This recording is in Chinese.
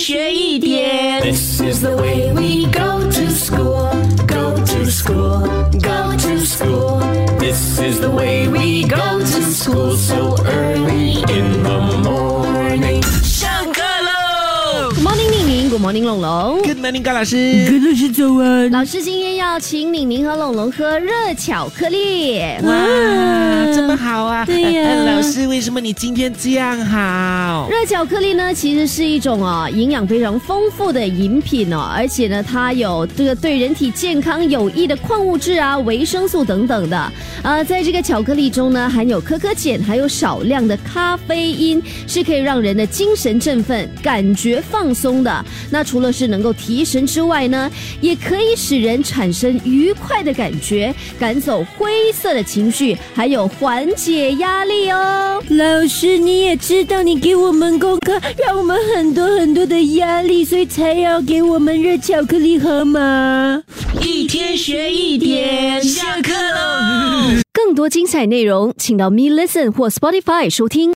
学一点。This is the way we go to school, go to school, go to school. This is the way we go to school so early in the morning. 上课喽 Good morning，宁宁，Good morning，龙龙。！Good morning，高老师。老师早安。老师今天要请宁宁和龙龙喝热巧克力。哇，这么好啊！对呀呃老师，为什么你今天这样好？热巧克力呢，其实是一种哦营养非常丰富的饮品哦，而且呢，它有这个对人体健康有益的矿物质啊、维生素等等的。呃，在这个巧克力中呢，含有可可碱，还有少量的咖啡因，是可以让人的精神振奋、感觉放松的。那除了是能够提神之外呢，也可以使人产生愉快的感觉，赶走灰色的情绪，还有缓解压力哦。老师，你也知道，你给我们功课，让我们很多很多的压力，所以才要给我们热巧克力喝吗？一天学一点，下课喽！更多精彩内容，请到 Me Listen 或 Spotify 收听。